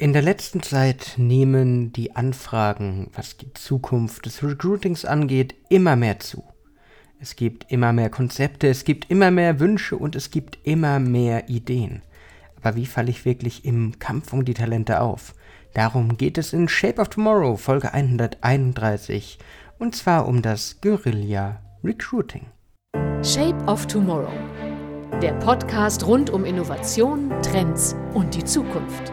In der letzten Zeit nehmen die Anfragen, was die Zukunft des Recruitings angeht, immer mehr zu. Es gibt immer mehr Konzepte, es gibt immer mehr Wünsche und es gibt immer mehr Ideen. Aber wie falle ich wirklich im Kampf um die Talente auf? Darum geht es in Shape of Tomorrow, Folge 131, und zwar um das Guerilla Recruiting. Shape of Tomorrow, der Podcast rund um Innovation, Trends und die Zukunft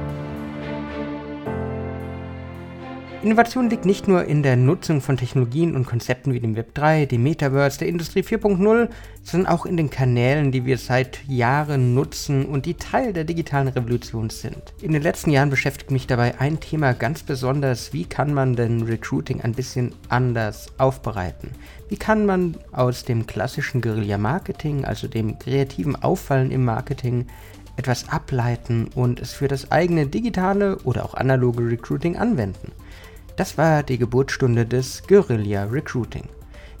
Innovation liegt nicht nur in der Nutzung von Technologien und Konzepten wie dem Web 3, dem Metaverse, der Industrie 4.0, sondern auch in den Kanälen, die wir seit Jahren nutzen und die Teil der digitalen Revolution sind. In den letzten Jahren beschäftigt mich dabei ein Thema ganz besonders, wie kann man denn Recruiting ein bisschen anders aufbereiten? Wie kann man aus dem klassischen Guerilla-Marketing, also dem kreativen Auffallen im Marketing, etwas ableiten und es für das eigene digitale oder auch analoge Recruiting anwenden? Das war die Geburtsstunde des Guerilla Recruiting.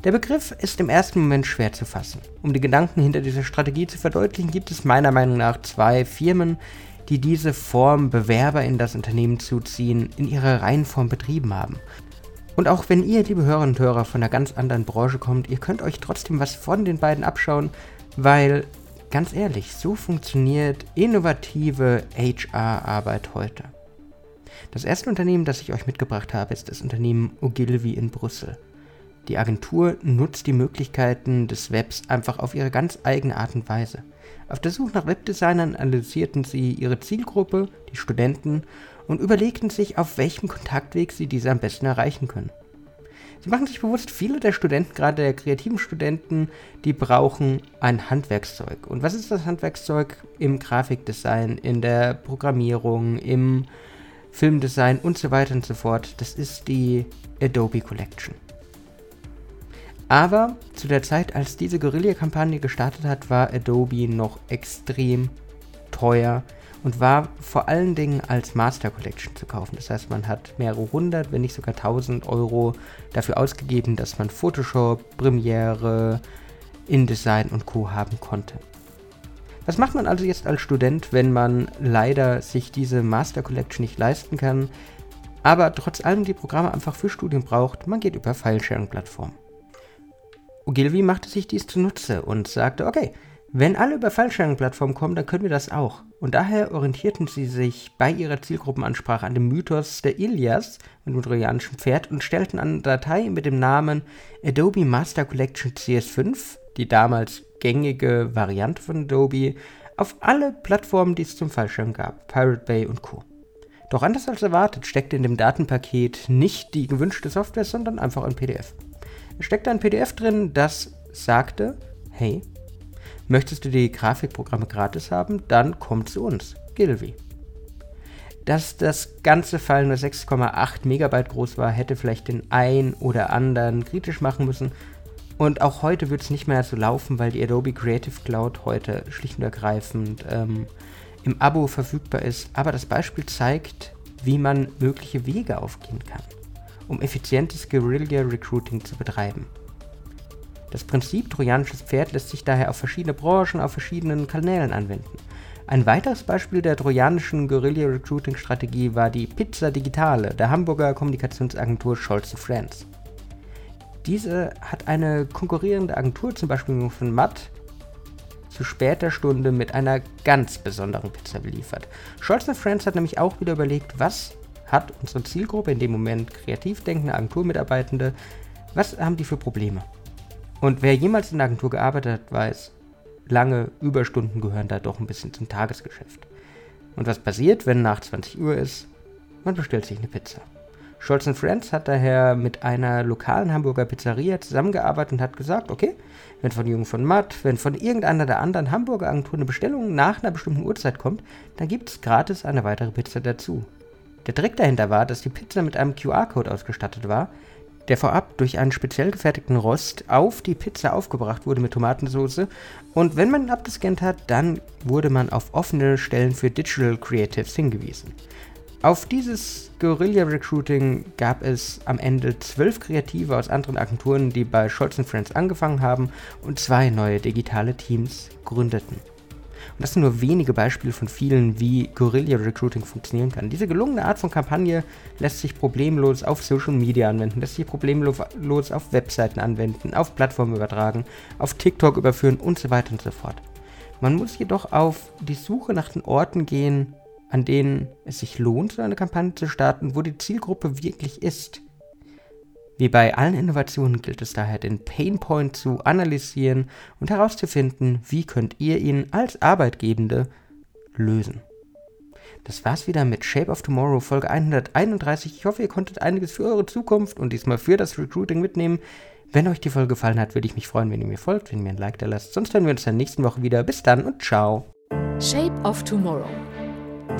Der Begriff ist im ersten Moment schwer zu fassen. Um die Gedanken hinter dieser Strategie zu verdeutlichen, gibt es meiner Meinung nach zwei Firmen, die diese Form Bewerber in das Unternehmen zuziehen, in ihrer Reihenform betrieben haben. Und auch wenn ihr, liebe Hörerinnen und Hörer, von einer ganz anderen Branche kommt, ihr könnt euch trotzdem was von den beiden abschauen, weil, ganz ehrlich, so funktioniert innovative HR-Arbeit heute. Das erste Unternehmen, das ich euch mitgebracht habe, ist das Unternehmen Ogilvy in Brüssel. Die Agentur nutzt die Möglichkeiten des Webs einfach auf ihre ganz eigene Art und Weise. Auf der Suche nach Webdesignern analysierten sie ihre Zielgruppe, die Studenten, und überlegten sich, auf welchem Kontaktweg sie diese am besten erreichen können. Sie machen sich bewusst, viele der Studenten, gerade der kreativen Studenten, die brauchen ein Handwerkszeug. Und was ist das Handwerkszeug im Grafikdesign, in der Programmierung, im Filmdesign und so weiter und so fort. Das ist die Adobe Collection. Aber zu der Zeit, als diese Guerilla-Kampagne gestartet hat, war Adobe noch extrem teuer und war vor allen Dingen als Master Collection zu kaufen. Das heißt, man hat mehrere hundert, wenn nicht sogar tausend Euro dafür ausgegeben, dass man Photoshop, Premiere, InDesign und Co. haben konnte. Was macht man also jetzt als Student, wenn man leider sich diese Master Collection nicht leisten kann, aber trotz allem die Programme einfach für Studien braucht? Man geht über File-Sharing-Plattformen. Ogilvy machte sich dies zunutze und sagte, okay, wenn alle über File-Sharing-Plattformen kommen, dann können wir das auch. Und daher orientierten sie sich bei ihrer Zielgruppenansprache an dem Mythos der Ilias mit dem trojanischen Pferd und stellten eine Datei mit dem Namen Adobe Master Collection CS5, die damals gängige Variante von Adobe auf alle Plattformen, die es zum Fallschirm gab, Pirate Bay und Co. Doch anders als erwartet steckte in dem Datenpaket nicht die gewünschte Software, sondern einfach ein PDF. Es steckte ein PDF drin, das sagte, hey, möchtest du die Grafikprogramme gratis haben, dann komm zu uns, Gilvy. Dass das ganze File nur 6,8 Megabyte groß war, hätte vielleicht den ein oder anderen kritisch machen müssen, und auch heute wird es nicht mehr so laufen, weil die Adobe Creative Cloud heute schlicht und ergreifend ähm, im Abo verfügbar ist. Aber das Beispiel zeigt, wie man mögliche Wege aufgehen kann, um effizientes Guerilla Recruiting zu betreiben. Das Prinzip trojanisches Pferd lässt sich daher auf verschiedene Branchen, auf verschiedenen Kanälen anwenden. Ein weiteres Beispiel der trojanischen Guerilla Recruiting Strategie war die Pizza Digitale der Hamburger Kommunikationsagentur Scholz Friends. Diese hat eine konkurrierende Agentur, zum Beispiel von Matt, zu später Stunde mit einer ganz besonderen Pizza beliefert. Scholz Friends hat nämlich auch wieder überlegt, was hat unsere Zielgruppe, in dem Moment kreativ denkende Agenturmitarbeitende, was haben die für Probleme? Und wer jemals in der Agentur gearbeitet hat, weiß, lange Überstunden gehören da doch ein bisschen zum Tagesgeschäft. Und was passiert, wenn nach 20 Uhr ist? Man bestellt sich eine Pizza. Scholz Friends hat daher mit einer lokalen Hamburger Pizzeria zusammengearbeitet und hat gesagt, okay, wenn von Jungen von Matt, wenn von irgendeiner der anderen Hamburger Agenturen eine Bestellung nach einer bestimmten Uhrzeit kommt, dann gibt es gratis eine weitere Pizza dazu. Der Trick dahinter war, dass die Pizza mit einem QR-Code ausgestattet war, der vorab durch einen speziell gefertigten Rost auf die Pizza aufgebracht wurde mit Tomatensauce. Und wenn man ihn abgescannt hat, dann wurde man auf offene Stellen für Digital Creatives hingewiesen. Auf dieses Guerilla Recruiting gab es am Ende zwölf Kreative aus anderen Agenturen, die bei Scholz Friends angefangen haben und zwei neue digitale Teams gründeten. das sind nur wenige Beispiele von vielen, wie Guerilla Recruiting funktionieren kann. Diese gelungene Art von Kampagne lässt sich problemlos auf Social Media anwenden, lässt sich problemlos auf Webseiten anwenden, auf Plattformen übertragen, auf TikTok überführen und so weiter und so fort. Man muss jedoch auf die Suche nach den Orten gehen, an denen es sich lohnt, eine Kampagne zu starten, wo die Zielgruppe wirklich ist. Wie bei allen Innovationen gilt es daher, den Painpoint zu analysieren und herauszufinden, wie könnt ihr ihn als Arbeitgebende lösen. Das war's wieder mit Shape of Tomorrow Folge 131. Ich hoffe, ihr konntet einiges für eure Zukunft und diesmal für das Recruiting mitnehmen. Wenn euch die Folge gefallen hat, würde ich mich freuen, wenn ihr mir folgt, wenn ihr mir ein Like da lasst. Sonst hören wir uns dann nächsten Woche wieder. Bis dann und ciao. Shape of Tomorrow.